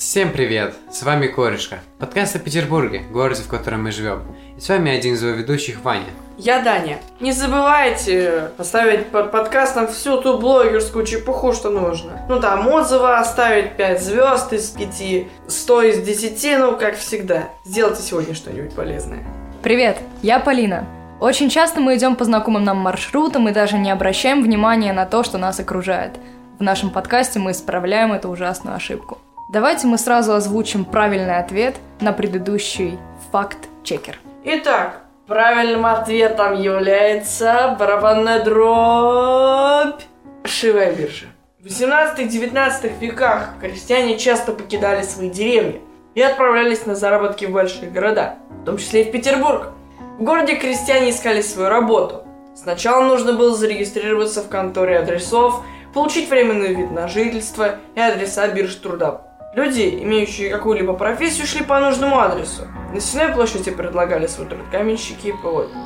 Всем привет! С вами Корешка. Подкаст о Петербурге, городе, в котором мы живем. И с вами один из его ведущих Ваня. Я Даня. Не забывайте поставить под подкастом всю ту блогерскую чепуху, что нужно. Ну там отзывы оставить 5 звезд из 5, 100 из 10, ну как всегда. Сделайте сегодня что-нибудь полезное. Привет, я Полина. Очень часто мы идем по знакомым нам маршрутам и даже не обращаем внимания на то, что нас окружает. В нашем подкасте мы исправляем эту ужасную ошибку. Давайте мы сразу озвучим правильный ответ на предыдущий факт-чекер. Итак, правильным ответом является барабанная дробь. Шивая биржа. В 18-19 веках крестьяне часто покидали свои деревни и отправлялись на заработки в большие города, в том числе и в Петербург. В городе крестьяне искали свою работу. Сначала нужно было зарегистрироваться в конторе адресов, получить временный вид на жительство и адреса бирж труда. Люди, имеющие какую-либо профессию, шли по нужному адресу. На Сенной площади предлагали свой труд каменщики и плотники.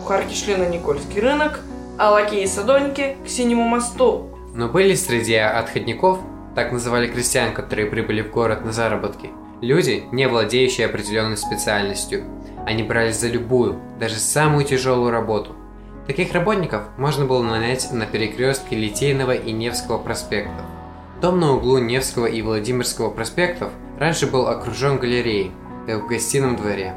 Кухарки шли на Никольский рынок, а лакеи и садовники к Синему мосту. Но были среди отходников, так называли крестьян, которые прибыли в город на заработки, люди, не владеющие определенной специальностью. Они брались за любую, даже самую тяжелую работу. Таких работников можно было нанять на перекрестке Литейного и Невского проспектов. Дом на углу Невского и Владимирского проспектов раньше был окружен галереей, в гостином дворе.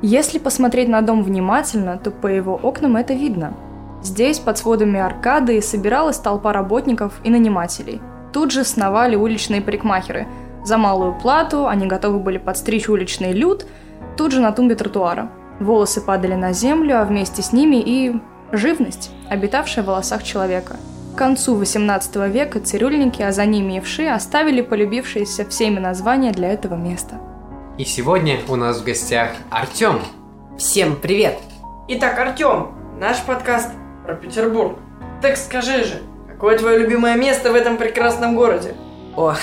Если посмотреть на дом внимательно, то по его окнам это видно. Здесь, под сводами аркады, собиралась толпа работников и нанимателей. Тут же сновали уличные парикмахеры. За малую плату они готовы были подстричь уличный люд, тут же на тумбе тротуара. Волосы падали на землю, а вместе с ними и живность, обитавшая в волосах человека – к концу XVIII века цирюльники, а за ними и вши, оставили полюбившиеся всеми названия для этого места. И сегодня у нас в гостях Артем. Всем привет! Итак, Артем, наш подкаст про Петербург. Так скажи же, какое твое любимое место в этом прекрасном городе? Ох,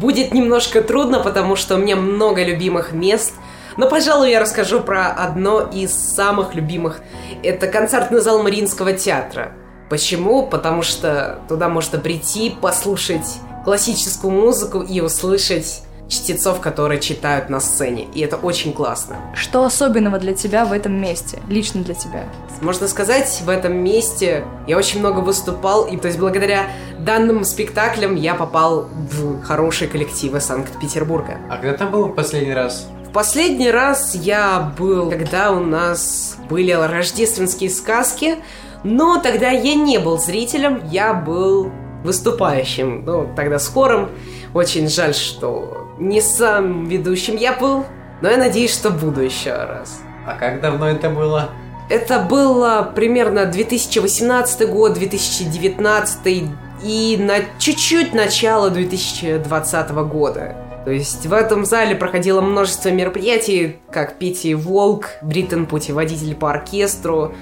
будет немножко трудно, потому что у меня много любимых мест, но, пожалуй, я расскажу про одно из самых любимых. Это концертный зал Мариинского театра – Почему? Потому что туда можно прийти, послушать классическую музыку и услышать чтецов, которые читают на сцене. И это очень классно. Что особенного для тебя в этом месте? Лично для тебя? Можно сказать, в этом месте я очень много выступал, и то есть благодаря данным спектаклям я попал в хорошие коллективы Санкт-Петербурга. А когда там был в последний раз? В последний раз я был, когда у нас были рождественские сказки, но тогда я не был зрителем, я был выступающим. Ну, тогда с хором. Очень жаль, что не сам ведущим я был, но я надеюсь, что буду еще раз. А как давно это было? Это было примерно 2018 год, 2019 и на чуть-чуть начало 2020 года. То есть в этом зале проходило множество мероприятий, как Пити Волк, Бриттен путеводитель по оркестру,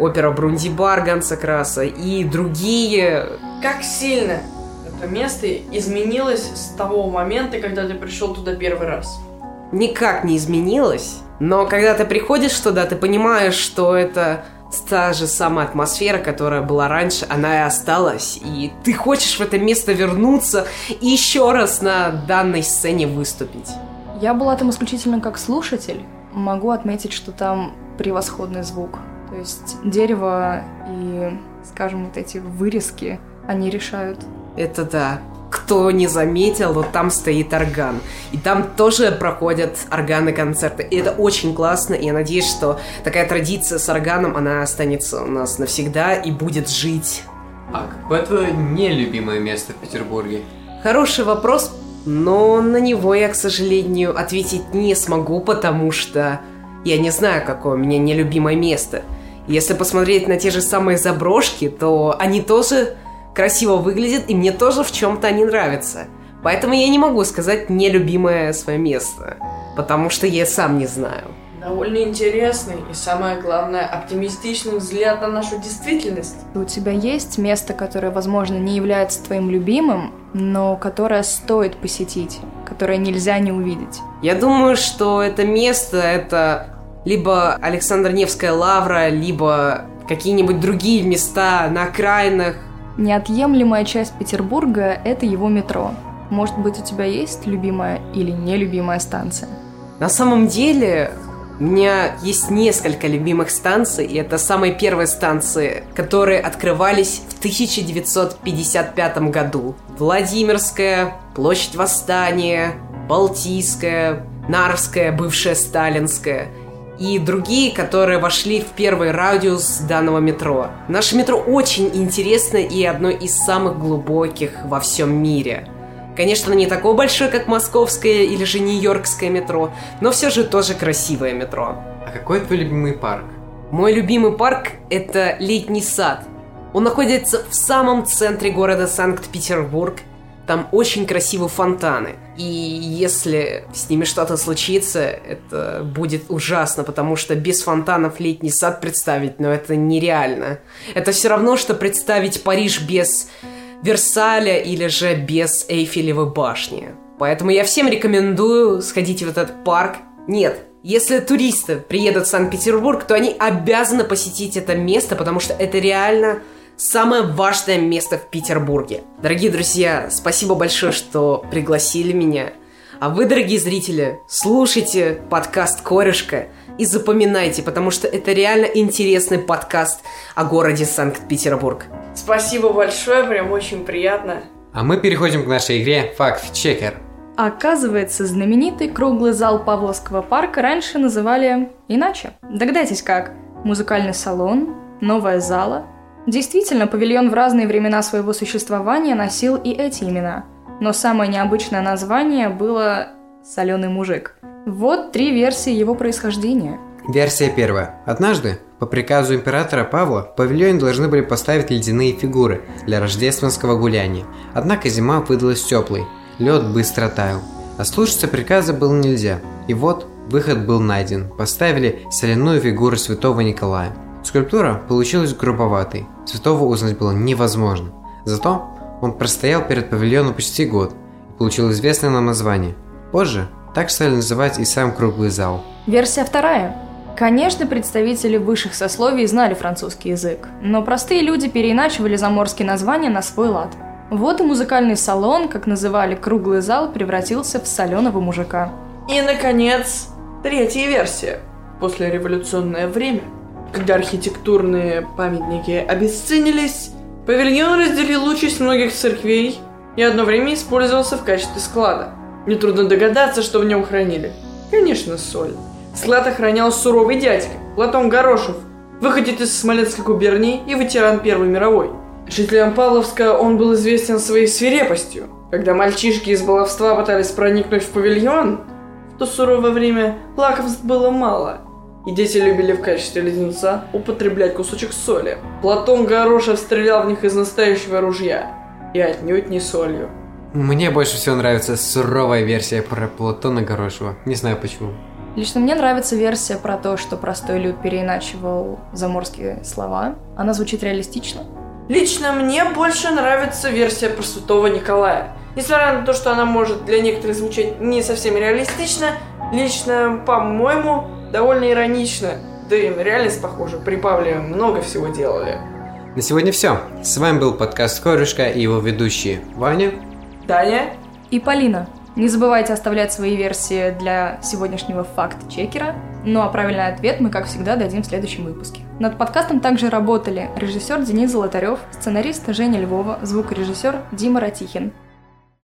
опера Брундибар Ганса Краса и другие. Как сильно это место изменилось с того момента, когда ты пришел туда первый раз? Никак не изменилось, но когда ты приходишь туда, ты понимаешь, что это та же самая атмосфера, которая была раньше, она и осталась. И ты хочешь в это место вернуться и еще раз на данной сцене выступить. Я была там исключительно как слушатель. Могу отметить, что там превосходный звук. То есть дерево и, скажем, вот эти вырезки, они решают. Это да. Кто не заметил, вот там стоит орган. И там тоже проходят органы концерты. И это очень классно, и я надеюсь, что такая традиция с органом, она останется у нас навсегда и будет жить. А какое твое нелюбимое место в Петербурге? Хороший вопрос, но на него я, к сожалению, ответить не смогу, потому что я не знаю, какое у меня нелюбимое место – если посмотреть на те же самые заброшки, то они тоже красиво выглядят, и мне тоже в чем-то они нравятся. Поэтому я не могу сказать нелюбимое свое место, потому что я сам не знаю. Довольно интересный и, самое главное, оптимистичный взгляд на нашу действительность. У тебя есть место, которое, возможно, не является твоим любимым, но которое стоит посетить, которое нельзя не увидеть? Я думаю, что это место — это либо Александр Невская лавра, либо какие-нибудь другие места на окраинах. Неотъемлемая часть Петербурга – это его метро. Может быть, у тебя есть любимая или нелюбимая станция? На самом деле, у меня есть несколько любимых станций, и это самые первые станции, которые открывались в 1955 году. Владимирская, Площадь Восстания, Балтийская, Нарвская, бывшая Сталинская и другие, которые вошли в первый радиус данного метро. Наше метро очень интересное и одно из самых глубоких во всем мире – Конечно, не такое большое, как московское или же нью-йоркское метро, но все же тоже красивое метро. А какой твой любимый парк? Мой любимый парк – это летний сад. Он находится в самом центре города Санкт-Петербург. Там очень красивые фонтаны. И если с ними что-то случится, это будет ужасно, потому что без фонтанов летний сад представить, но это нереально. Это все равно, что представить Париж без Версаля или же без Эйфелевой башни. Поэтому я всем рекомендую сходить в этот парк. Нет, если туристы приедут в Санкт-Петербург, то они обязаны посетить это место, потому что это реально самое важное место в Петербурге. Дорогие друзья, спасибо большое, что пригласили меня. А вы, дорогие зрители, слушайте подкаст «Корешка» и запоминайте, потому что это реально интересный подкаст о городе Санкт-Петербург. Спасибо большое, прям очень приятно. А мы переходим к нашей игре «Факт-чекер». Оказывается, знаменитый круглый зал Павловского парка раньше называли иначе. Догадайтесь как? Музыкальный салон, новая зала. Действительно, павильон в разные времена своего существования носил и эти имена. Но самое необычное название было «Соленый мужик». Вот три версии его происхождения. Версия первая. Однажды по приказу императора Павла в павильоне должны были поставить ледяные фигуры для рождественского гуляния. Однако зима выдалась теплой, лед быстро таял. А слушаться приказа было нельзя. И вот выход был найден. Поставили соляную фигуру святого Николая. Скульптура получилась грубоватой. Святого узнать было невозможно. Зато он простоял перед павильоном почти год и получил известное нам название. Позже так стали называть и сам круглый зал. Версия вторая. Конечно, представители высших сословий знали французский язык, но простые люди переиначивали заморские названия на свой лад. Вот и музыкальный салон, как называли круглый зал, превратился в соленого мужика. И, наконец, третья версия. После революционное время, когда архитектурные памятники обесценились, павильон разделил участь многих церквей и одно время использовался в качестве склада. Нетрудно догадаться, что в нем хранили. Конечно, соль. Склад охранял суровый дядька, Платон Горошев, выходит из Смоленской губернии и ветеран Первой мировой. Жителям Павловска он был известен своей свирепостью. Когда мальчишки из баловства пытались проникнуть в павильон, в то суровое время лакомств было мало, и дети любили в качестве леденца употреблять кусочек соли. Платон Горошев стрелял в них из настоящего ружья, и отнюдь не солью. Мне больше всего нравится суровая версия про Платона Горошева. Не знаю почему. Лично мне нравится версия про то, что простой люд переиначивал заморские слова. Она звучит реалистично. Лично мне больше нравится версия про Святого Николая. Несмотря на то, что она может для некоторых звучать не совсем реалистично, лично, по-моему, довольно иронично. Да и реальность, похоже, при Павле много всего делали. На сегодня все. С вами был подкаст Корюшка и его ведущие Ваня, Таня и Полина. Не забывайте оставлять свои версии для сегодняшнего факт-чекера. Ну а правильный ответ мы, как всегда, дадим в следующем выпуске. Над подкастом также работали режиссер Денис Золотарев, сценарист Женя Львова, звукорежиссер Дима Ратихин.